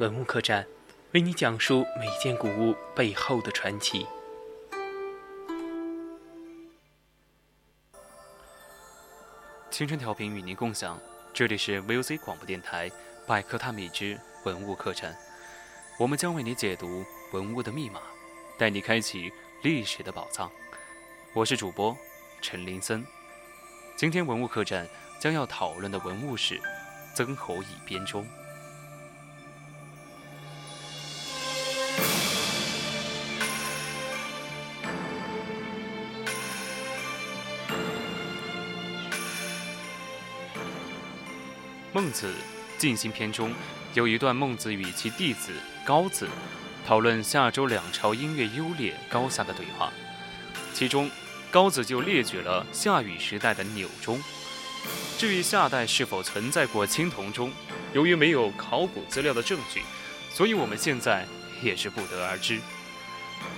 文物客栈，为你讲述每件古物背后的传奇。青春调频与您共享，这里是 VOC 广播电台《百科探秘之文物客栈》，我们将为你解读文物的密码，带你开启历史的宝藏。我是主播陈林森，今天文物客栈将要讨论的文物是曾侯乙编钟。孟子尽心篇中有一段，孟子与其弟子高子讨论夏周两朝音乐优劣高下的对话，其中高子就列举了夏禹时代的钮钟。至于夏代是否存在过青铜钟，由于没有考古资料的证据，所以我们现在也是不得而知。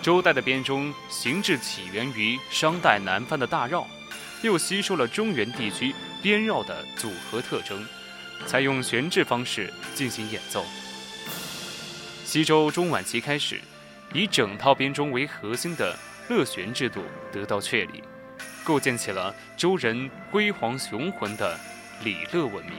周代的编钟形制起源于商代南方的大绕，又吸收了中原地区编绕的组合特征。采用悬置方式进行演奏。西周中晚期开始，以整套编钟为核心的乐旋制度得到确立，构建起了周人辉煌雄浑的礼乐文明。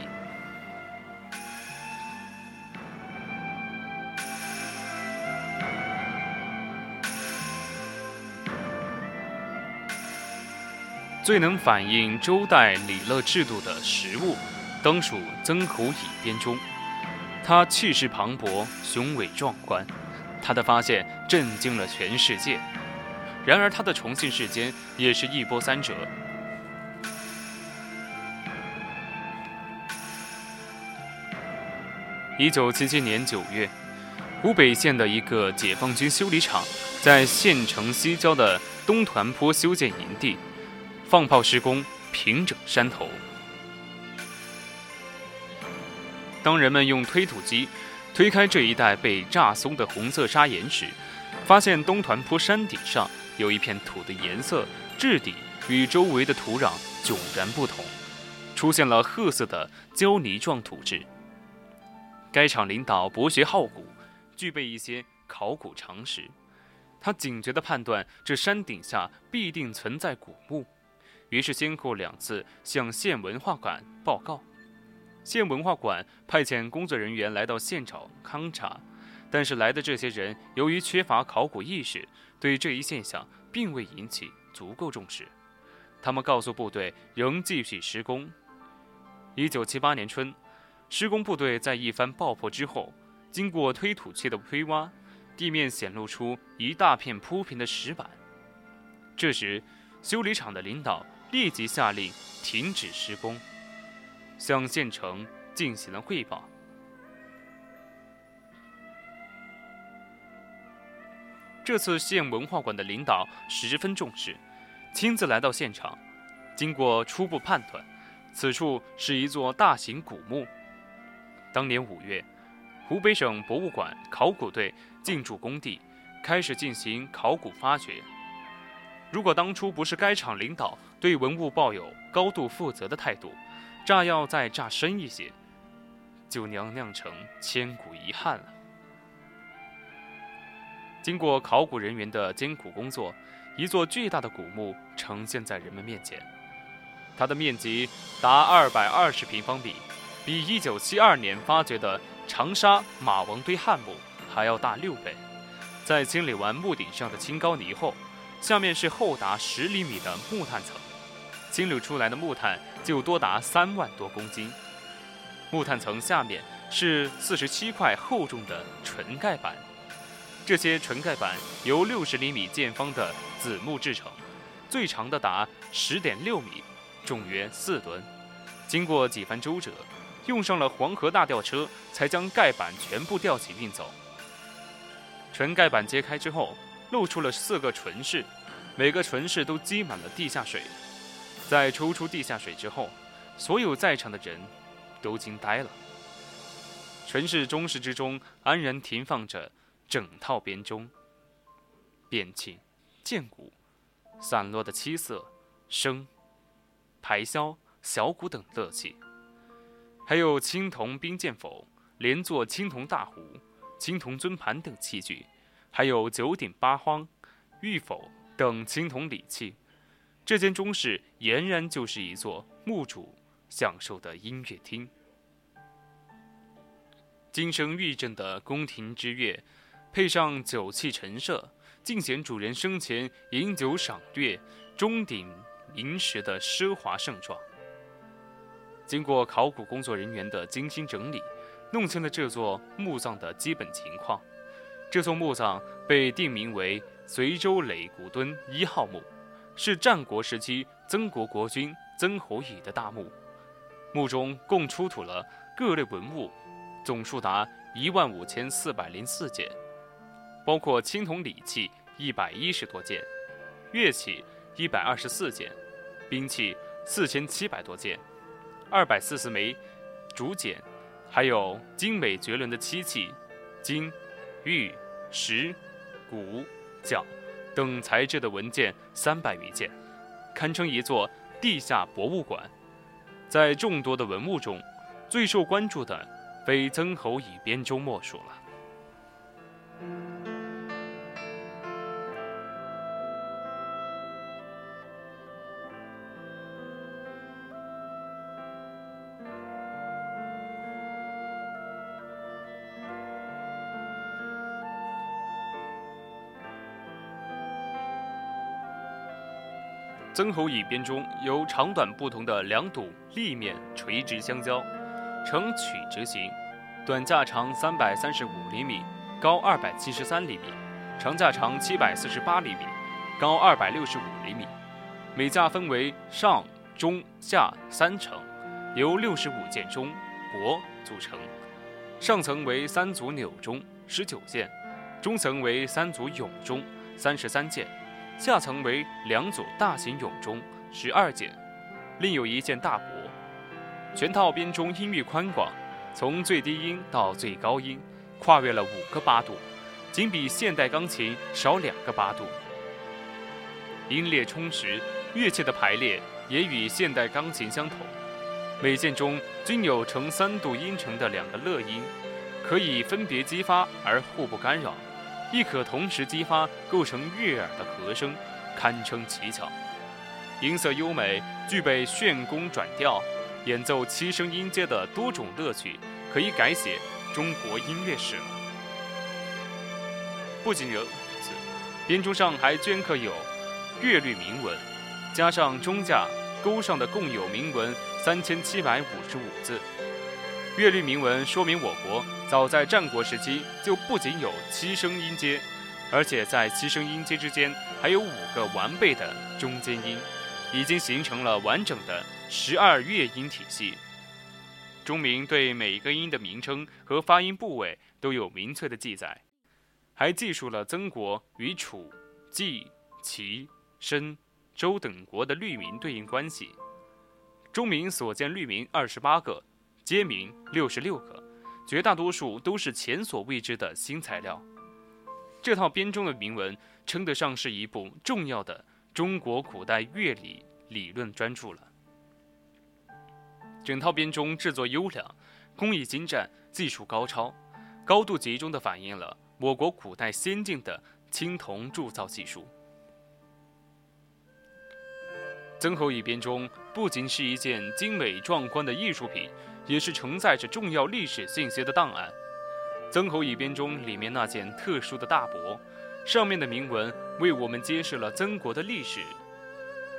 最能反映周代礼乐制度的实物。当属曾侯乙编钟，他气势磅礴、雄伟壮观，他的发现震惊了全世界。然而，他的重庆世间也是一波三折。一九七七年九月，湖北县的一个解放军修理厂在县城西郊的东团坡修建营地，放炮施工，平整山头。当人们用推土机推开这一带被炸松的红色砂岩时，发现东团坡山顶上有一片土的颜色、质地与周围的土壤迥然不同，出现了褐色的胶泥状土质。该厂领导博学好古，具备一些考古常识，他警觉地判断这山顶下必定存在古墓，于是先后两次向县文化馆报告。县文化馆派遣工作人员来到现场勘察，但是来的这些人由于缺乏考古意识，对这一现象并未引起足够重视。他们告诉部队仍继续施工。一九七八年春，施工部队在一番爆破之后，经过推土机的推挖，地面显露出一大片铺平的石板。这时，修理厂的领导立即下令停止施工。向县城进行了汇报。这次县文化馆的领导十分重视，亲自来到现场。经过初步判断，此处是一座大型古墓。当年五月，湖北省博物馆考古队进驻工地，开始进行考古发掘。如果当初不是该厂领导对文物抱有高度负责的态度，炸药再炸深一些，就娘酿成千古遗憾了。经过考古人员的艰苦工作，一座巨大的古墓呈现在人们面前。它的面积达二百二十平方米，比一九七二年发掘的长沙马王堆汉墓还要大六倍。在清理完墓顶上的青膏泥后，下面是厚达十厘米的木炭层。清理出来的木炭就多达三万多公斤。木炭层下面是四十七块厚重的纯盖板，这些纯盖板由六十厘米见方的紫木制成，最长的达十点六米，重约四吨。经过几番周折，用上了黄河大吊车，才将盖板全部吊起运走。纯盖板揭开之后，露出了四个唇室，每个唇室都积满了地下水。在抽出地下水之后，所有在场的人都惊呆了。唇室中室之中安然停放着整套编钟、便器、剑鼓、散落的七色、笙、排箫、小鼓等乐器，还有青铜兵剑斧、连座青铜大壶、青铜尊盘等器具，还有九鼎八荒、玉否等青铜礼器。这间中室俨然就是一座墓主享受的音乐厅。金声玉振的宫廷之乐，配上酒器陈设，尽显主人生前饮酒赏月、钟鼎鸣时的奢华盛状。经过考古工作人员的精心整理，弄清了这座墓葬的基本情况。这座墓葬被定名为随州垒古墩一号墓。是战国时期曾国国君曾侯乙的大墓，墓中共出土了各类文物，总数达一万五千四百零四件，包括青铜礼器一百一十多件，乐器一百二十四件，兵器四千七百多件，二百四十枚竹简，还有精美绝伦的漆器，金、玉、石、骨、角。等材质的文件三百余件，堪称一座地下博物馆。在众多的文物中，最受关注的非曾侯乙编钟莫属了。曾侯乙编钟由长短不同的两堵立面垂直相交，呈曲直形，短架长三百三十五厘米，高二百七十三厘米，长架长七百四十八厘米，高二百六十五厘米。每架分为上、中、下三层，由六十五件钟帛组成。上层为三组钮钟，十九件；中层为三组甬钟，三十三件。下层为两组大型咏钟，十二件，另有一件大帛。全套编钟音域宽广，从最低音到最高音，跨越了五个八度，仅比现代钢琴少两个八度。音列充实，乐器的排列也与现代钢琴相同。每件中均有呈三度音程的两个乐音，可以分别激发而互不干扰。亦可同时激发，构成悦耳的和声，堪称奇巧。音色优美，具备旋弓转调、演奏七声音阶的多种乐趣，可以改写中国音乐史了。不仅如此，编钟上还镌刻有乐律铭文，加上钟架钩上的共有铭文三千七百五十五字。乐律铭文说明，我国早在战国时期就不仅有七声音阶，而且在七声音阶之间还有五个完备的中间音，已经形成了完整的十二乐音体系。钟鸣对每个音的名称和发音部位都有明确的记载，还记述了曾国与楚、冀、齐、申、周等国的律名对应关系。钟鸣所见律名二十八个。街名六十六个，绝大多数都是前所未知的新材料。这套编钟的铭文称得上是一部重要的中国古代乐理理论专著了。整套编钟制作优良，工艺精湛，技术高超，高度集中地反映了我国古代先进的青铜铸造技术。曾侯乙编钟不仅是一件精美壮观的艺术品。也是承载着重要历史信息的档案。曾侯乙编钟里面那件特殊的大帛，上面的铭文为我们揭示了曾国的历史。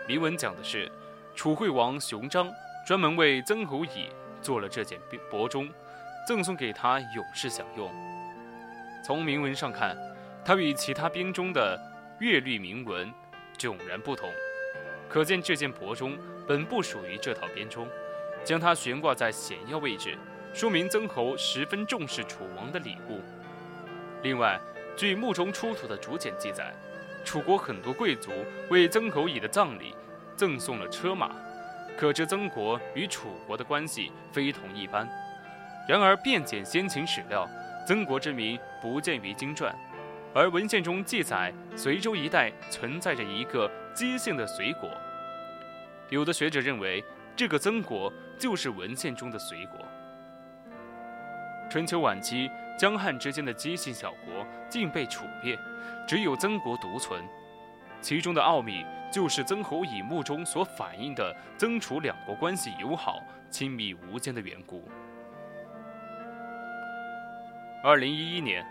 铭文讲的是，楚惠王熊章专门为曾侯乙做了这件帛钟，赠送给他永世享用。从铭文上看，它与其他编钟的乐律铭文迥然不同，可见这件帛钟本不属于这套编钟。将它悬挂在显要位置，说明曾侯十分重视楚王的礼物。另外，据墓中出土的竹简记载，楚国很多贵族为曾侯乙的葬礼赠送了车马，可知曾国与楚国的关系非同一般。然而，遍检先秦史料，曾国之名不见于经传，而文献中记载，随州一带存在着一个姬姓的随国。有的学者认为，这个曾国就是文献中的随国。春秋晚期，江汉之间的姬姓小国尽被楚灭，只有曾国独存。其中的奥秘，就是曾侯乙墓中所反映的曾楚两国关系友好、亲密无间的缘故。二零一一年，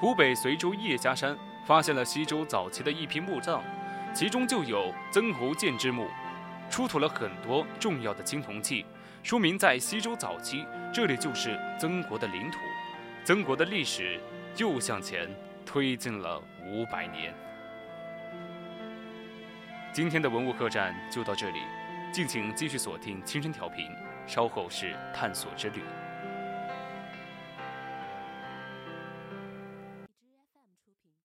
湖北随州叶家山发现了西周早期的一批墓葬，其中就有曾侯建之墓，出土了很多重要的青铜器，说明在西周早期，这里就是曾国的领土。曾国的历史又向前推进了五百年。今天的文物客栈就到这里，敬请继续锁定亲身调频，稍后是探索之旅。